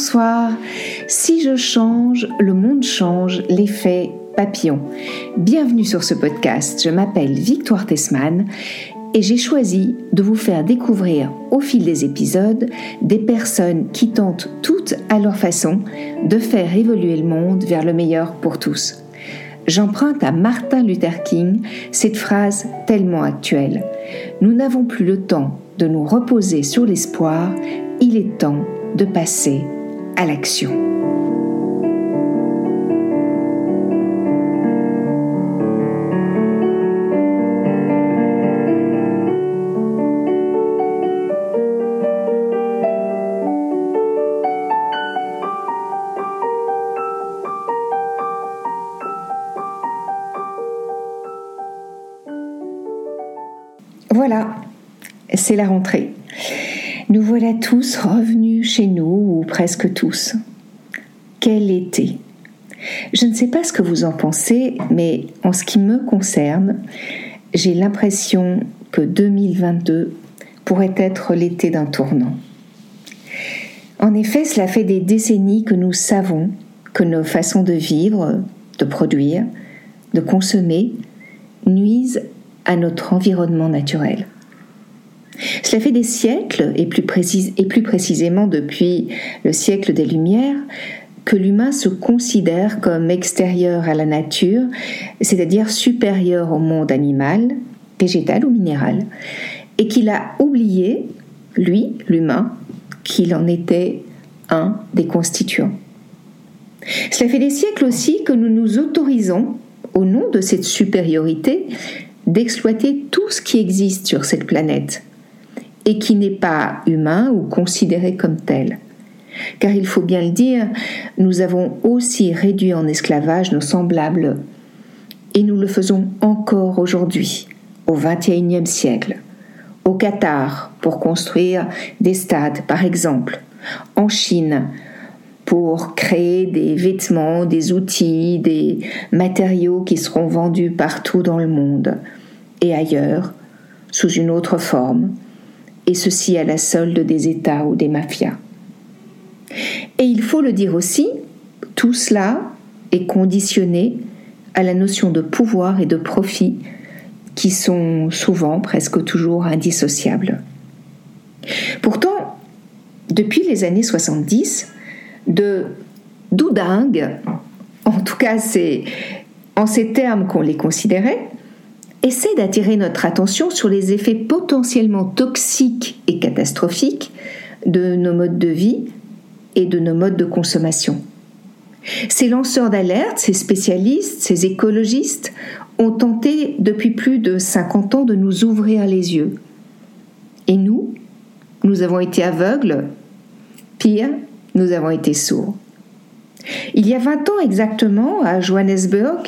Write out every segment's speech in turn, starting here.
bonsoir. Si je change, le monde change, l'effet papillon. Bienvenue sur ce podcast. Je m'appelle Victoire Tessman et j'ai choisi de vous faire découvrir au fil des épisodes des personnes qui tentent toutes à leur façon de faire évoluer le monde vers le meilleur pour tous. J'emprunte à Martin Luther King cette phrase tellement actuelle. Nous n'avons plus le temps de nous reposer sur l'espoir, il est temps de passer à l'action. Voilà, c'est la rentrée. Nous voilà tous revenus chez nous, ou presque tous. Quel été? Je ne sais pas ce que vous en pensez, mais en ce qui me concerne, j'ai l'impression que 2022 pourrait être l'été d'un tournant. En effet, cela fait des décennies que nous savons que nos façons de vivre, de produire, de consommer nuisent à notre environnement naturel. Cela fait des siècles, et plus, précisément depuis le siècle des Lumières, que l'humain se considère comme extérieur à la nature, c'est-à-dire supérieur au monde animal, végétal ou minéral, et qu'il a oublié, lui, l'humain, qu'il en était un des constituants. Cela fait des siècles aussi que nous nous autorisons, au nom de cette supériorité, d'exploiter tout ce qui existe sur cette planète et qui n'est pas humain ou considéré comme tel. Car il faut bien le dire, nous avons aussi réduit en esclavage nos semblables et nous le faisons encore aujourd'hui, au XXIe siècle. Au Qatar, pour construire des stades, par exemple. En Chine, pour créer des vêtements, des outils, des matériaux qui seront vendus partout dans le monde et ailleurs, sous une autre forme, et ceci à la solde des États ou des mafias. Et il faut le dire aussi, tout cela est conditionné à la notion de pouvoir et de profit qui sont souvent, presque toujours indissociables. Pourtant, depuis les années 70, de doudingue, en tout cas c'est en ces termes qu'on les considérait, essaie d'attirer notre attention sur les effets potentiellement toxiques et catastrophiques de nos modes de vie et de nos modes de consommation. Ces lanceurs d'alerte, ces spécialistes, ces écologistes ont tenté depuis plus de 50 ans de nous ouvrir les yeux. Et nous, nous avons été aveugles, pire, nous avons été sourds. Il y a 20 ans exactement, à Johannesburg,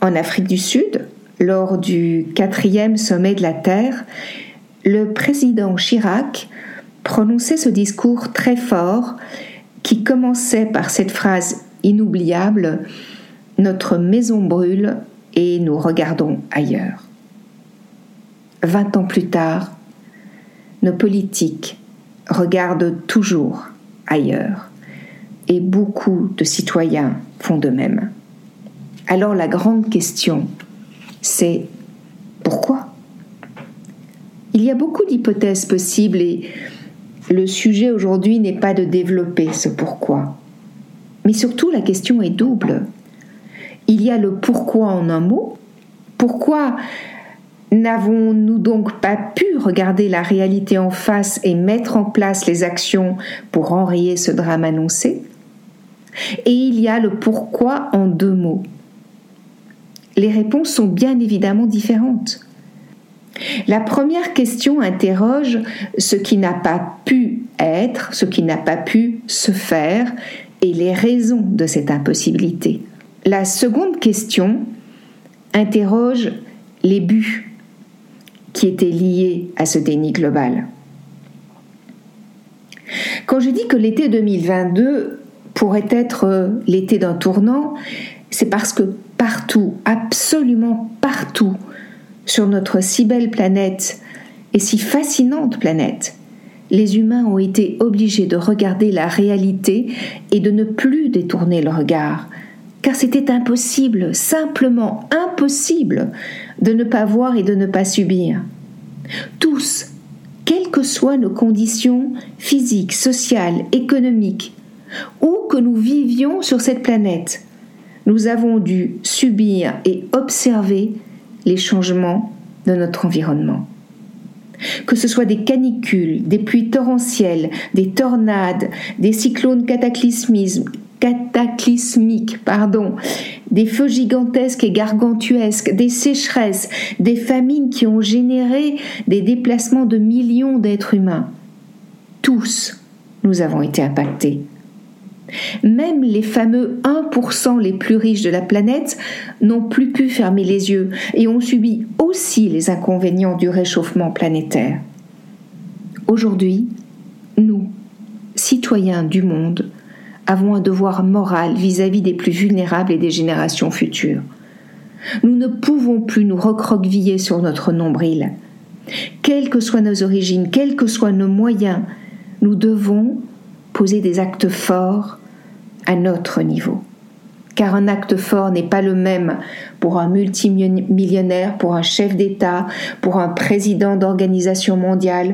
en Afrique du Sud, lors du quatrième sommet de la Terre, le président Chirac prononçait ce discours très fort qui commençait par cette phrase inoubliable Notre maison brûle et nous regardons ailleurs. Vingt ans plus tard, nos politiques regardent toujours ailleurs et beaucoup de citoyens font de même. Alors la grande question c'est pourquoi? Il y a beaucoup d'hypothèses possibles et le sujet aujourd'hui n'est pas de développer ce pourquoi. Mais surtout, la question est double. Il y a le pourquoi en un mot. Pourquoi n'avons-nous donc pas pu regarder la réalité en face et mettre en place les actions pour enrayer ce drame annoncé? Et il y a le pourquoi en deux mots les réponses sont bien évidemment différentes. La première question interroge ce qui n'a pas pu être, ce qui n'a pas pu se faire et les raisons de cette impossibilité. La seconde question interroge les buts qui étaient liés à ce déni global. Quand je dis que l'été 2022 pourrait être l'été d'un tournant, c'est parce que partout, absolument partout, sur notre si belle planète et si fascinante planète, les humains ont été obligés de regarder la réalité et de ne plus détourner le regard, car c'était impossible, simplement impossible, de ne pas voir et de ne pas subir. Tous, quelles que soient nos conditions physiques, sociales, économiques, où que nous vivions sur cette planète, nous avons dû subir et observer les changements de notre environnement. Que ce soit des canicules, des pluies torrentielles, des tornades, des cyclones cataclysmiques, pardon, des feux gigantesques et gargantuesques, des sécheresses, des famines qui ont généré des déplacements de millions d'êtres humains. Tous, nous avons été impactés. Même les fameux 1% les plus riches de la planète n'ont plus pu fermer les yeux et ont subi aussi les inconvénients du réchauffement planétaire. Aujourd'hui, nous, citoyens du monde, avons un devoir moral vis-à-vis des plus vulnérables et des générations futures. Nous ne pouvons plus nous recroqueviller sur notre nombril. Quelles que soient nos origines, quels que soient nos moyens, nous devons poser des actes forts à notre niveau. Car un acte fort n'est pas le même pour un multimillionnaire, pour un chef d'État, pour un président d'organisation mondiale,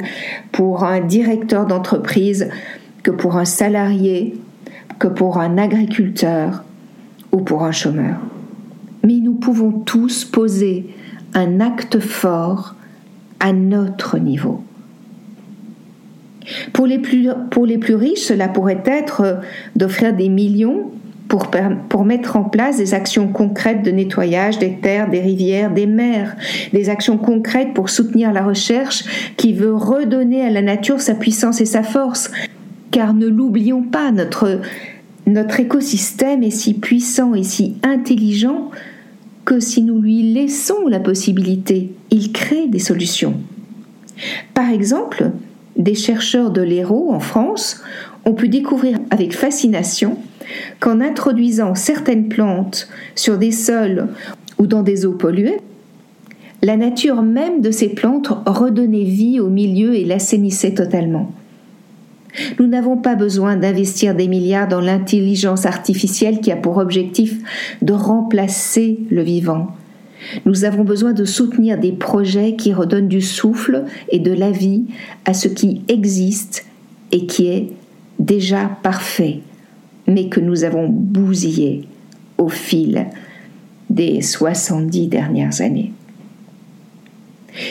pour un directeur d'entreprise, que pour un salarié, que pour un agriculteur ou pour un chômeur. Mais nous pouvons tous poser un acte fort à notre niveau. Pour les plus, pour les plus riches, cela pourrait être euh, d'offrir des millions pour, pour, mettre en place des actions concrètes de nettoyage des terres, des rivières, des mers, des actions concrètes pour soutenir la recherche qui veut redonner à la nature sa puissance et sa force. Car ne l'oublions pas, notre, notre écosystème est si puissant et si intelligent que si nous lui laissons la possibilité, il crée des solutions. Par exemple, des chercheurs de l'Hérault en France ont pu découvrir avec fascination qu'en introduisant certaines plantes sur des sols ou dans des eaux polluées, la nature même de ces plantes redonnait vie au milieu et l'assainissait totalement. Nous n'avons pas besoin d'investir des milliards dans l'intelligence artificielle qui a pour objectif de remplacer le vivant, nous avons besoin de soutenir des projets qui redonnent du souffle et de la vie à ce qui existe et qui est déjà parfait, mais que nous avons bousillé au fil des 70 dernières années.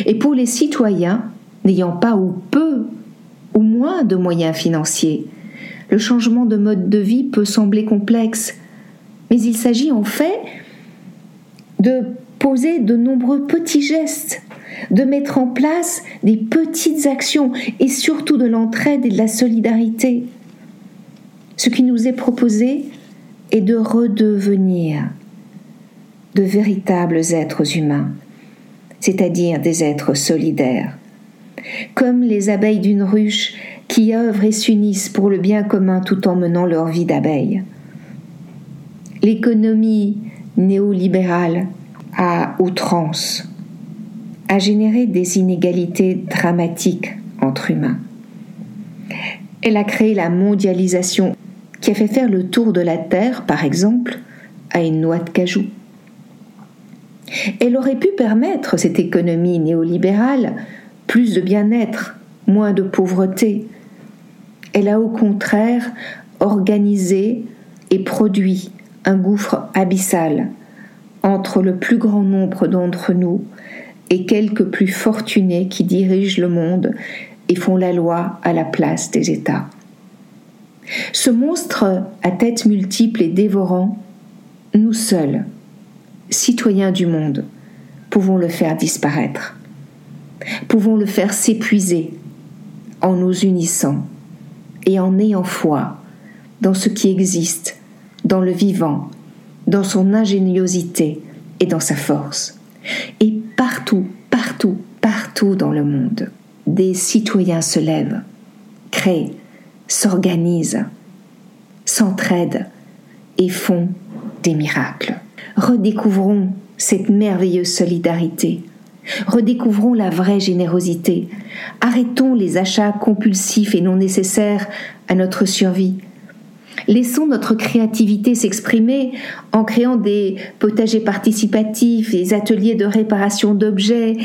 Et pour les citoyens n'ayant pas ou peu ou moins de moyens financiers, le changement de mode de vie peut sembler complexe, mais il s'agit en fait de de nombreux petits gestes, de mettre en place des petites actions et surtout de l'entraide et de la solidarité. Ce qui nous est proposé est de redevenir de véritables êtres humains, c'est-à-dire des êtres solidaires, comme les abeilles d'une ruche qui œuvrent et s'unissent pour le bien commun tout en menant leur vie d'abeilles. L'économie néolibérale à outrance, a généré des inégalités dramatiques entre humains. Elle a créé la mondialisation qui a fait faire le tour de la Terre, par exemple, à une noix de cajou. Elle aurait pu permettre, cette économie néolibérale, plus de bien-être, moins de pauvreté. Elle a au contraire organisé et produit un gouffre abyssal entre le plus grand nombre d'entre nous et quelques plus fortunés qui dirigent le monde et font la loi à la place des États. Ce monstre à tête multiple et dévorant, nous seuls, citoyens du monde, pouvons le faire disparaître, pouvons le faire s'épuiser en nous unissant et en ayant foi dans ce qui existe, dans le vivant dans son ingéniosité et dans sa force. Et partout, partout, partout dans le monde, des citoyens se lèvent, créent, s'organisent, s'entraident et font des miracles. Redécouvrons cette merveilleuse solidarité Redécouvrons la vraie générosité. Arrêtons les achats compulsifs et non nécessaires à notre survie. Laissons notre créativité s'exprimer en créant des potagers participatifs, des ateliers de réparation d'objets,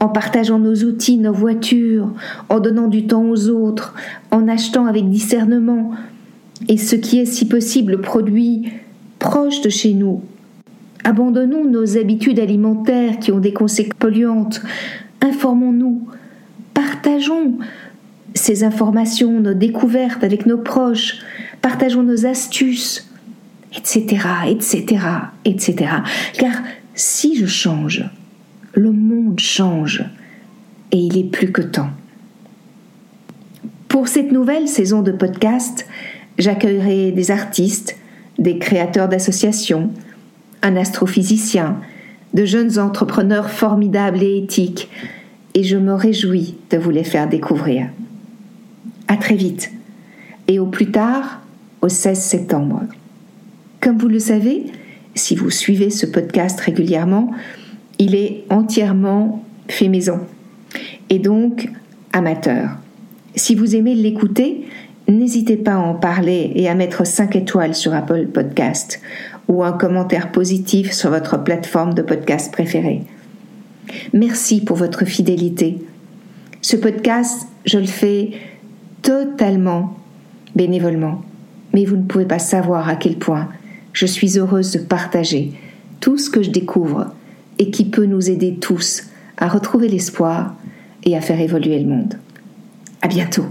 en partageant nos outils, nos voitures, en donnant du temps aux autres, en achetant avec discernement, et ce qui est si possible produit proche de chez nous. Abandonnons nos habitudes alimentaires qui ont des conséquences polluantes. Informons-nous, partageons ces informations, nos découvertes avec nos proches, partageons nos astuces, etc., etc., etc. Car si je change, le monde change et il est plus que temps. Pour cette nouvelle saison de podcast, j'accueillerai des artistes, des créateurs d'associations, un astrophysicien, de jeunes entrepreneurs formidables et éthiques, et je me réjouis de vous les faire découvrir. À très vite, et au plus tard, au 16 septembre. Comme vous le savez, si vous suivez ce podcast régulièrement, il est entièrement fait maison, et donc amateur. Si vous aimez l'écouter, n'hésitez pas à en parler et à mettre 5 étoiles sur Apple Podcast ou un commentaire positif sur votre plateforme de podcast préférée. Merci pour votre fidélité. Ce podcast, je le fais totalement bénévolement, vous ne pouvez pas savoir à quel point je suis heureuse de partager tout ce que je découvre et qui peut nous aider tous à retrouver l'espoir et à faire évoluer le monde. À bientôt.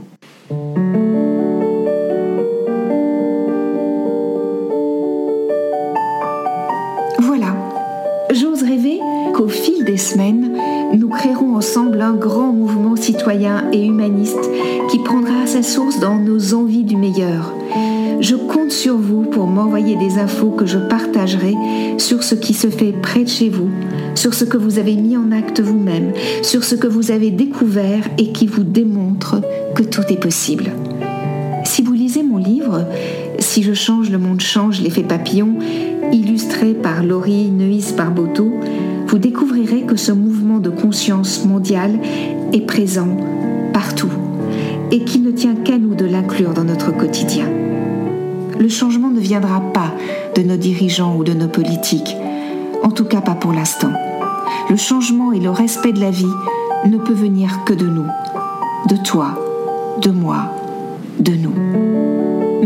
qu'au fil des semaines, nous créerons ensemble un grand mouvement citoyen et humaniste qui prendra sa source dans nos envies du meilleur. Je compte sur vous pour m'envoyer des infos que je partagerai sur ce qui se fait près de chez vous, sur ce que vous avez mis en acte vous-même, sur ce que vous avez découvert et qui vous démontre que tout est possible. Si vous lisez mon livre, Si je change, le monde change, l'effet papillon, illustré par Laurie Neuis Barboteau, vous découvrirez que ce mouvement de conscience mondiale est présent partout et qu'il ne tient qu'à nous de l'inclure dans notre quotidien. Le changement ne viendra pas de nos dirigeants ou de nos politiques, en tout cas pas pour l'instant. Le changement et le respect de la vie ne peut venir que de nous, de toi, de moi, de nous.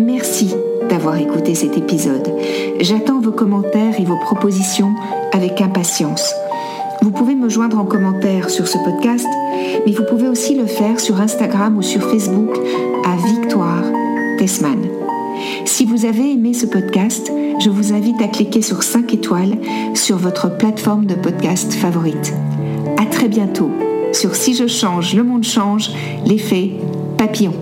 Merci d'avoir écouté cet épisode. J'attends vos commentaires et vos propositions avec impatience. Vous pouvez me joindre en commentaire sur ce podcast, mais vous pouvez aussi le faire sur Instagram ou sur Facebook à Victoire Tessman. Si vous avez aimé ce podcast, je vous invite à cliquer sur 5 étoiles sur votre plateforme de podcast favorite. À très bientôt sur Si je change, le monde change, l'effet papillon.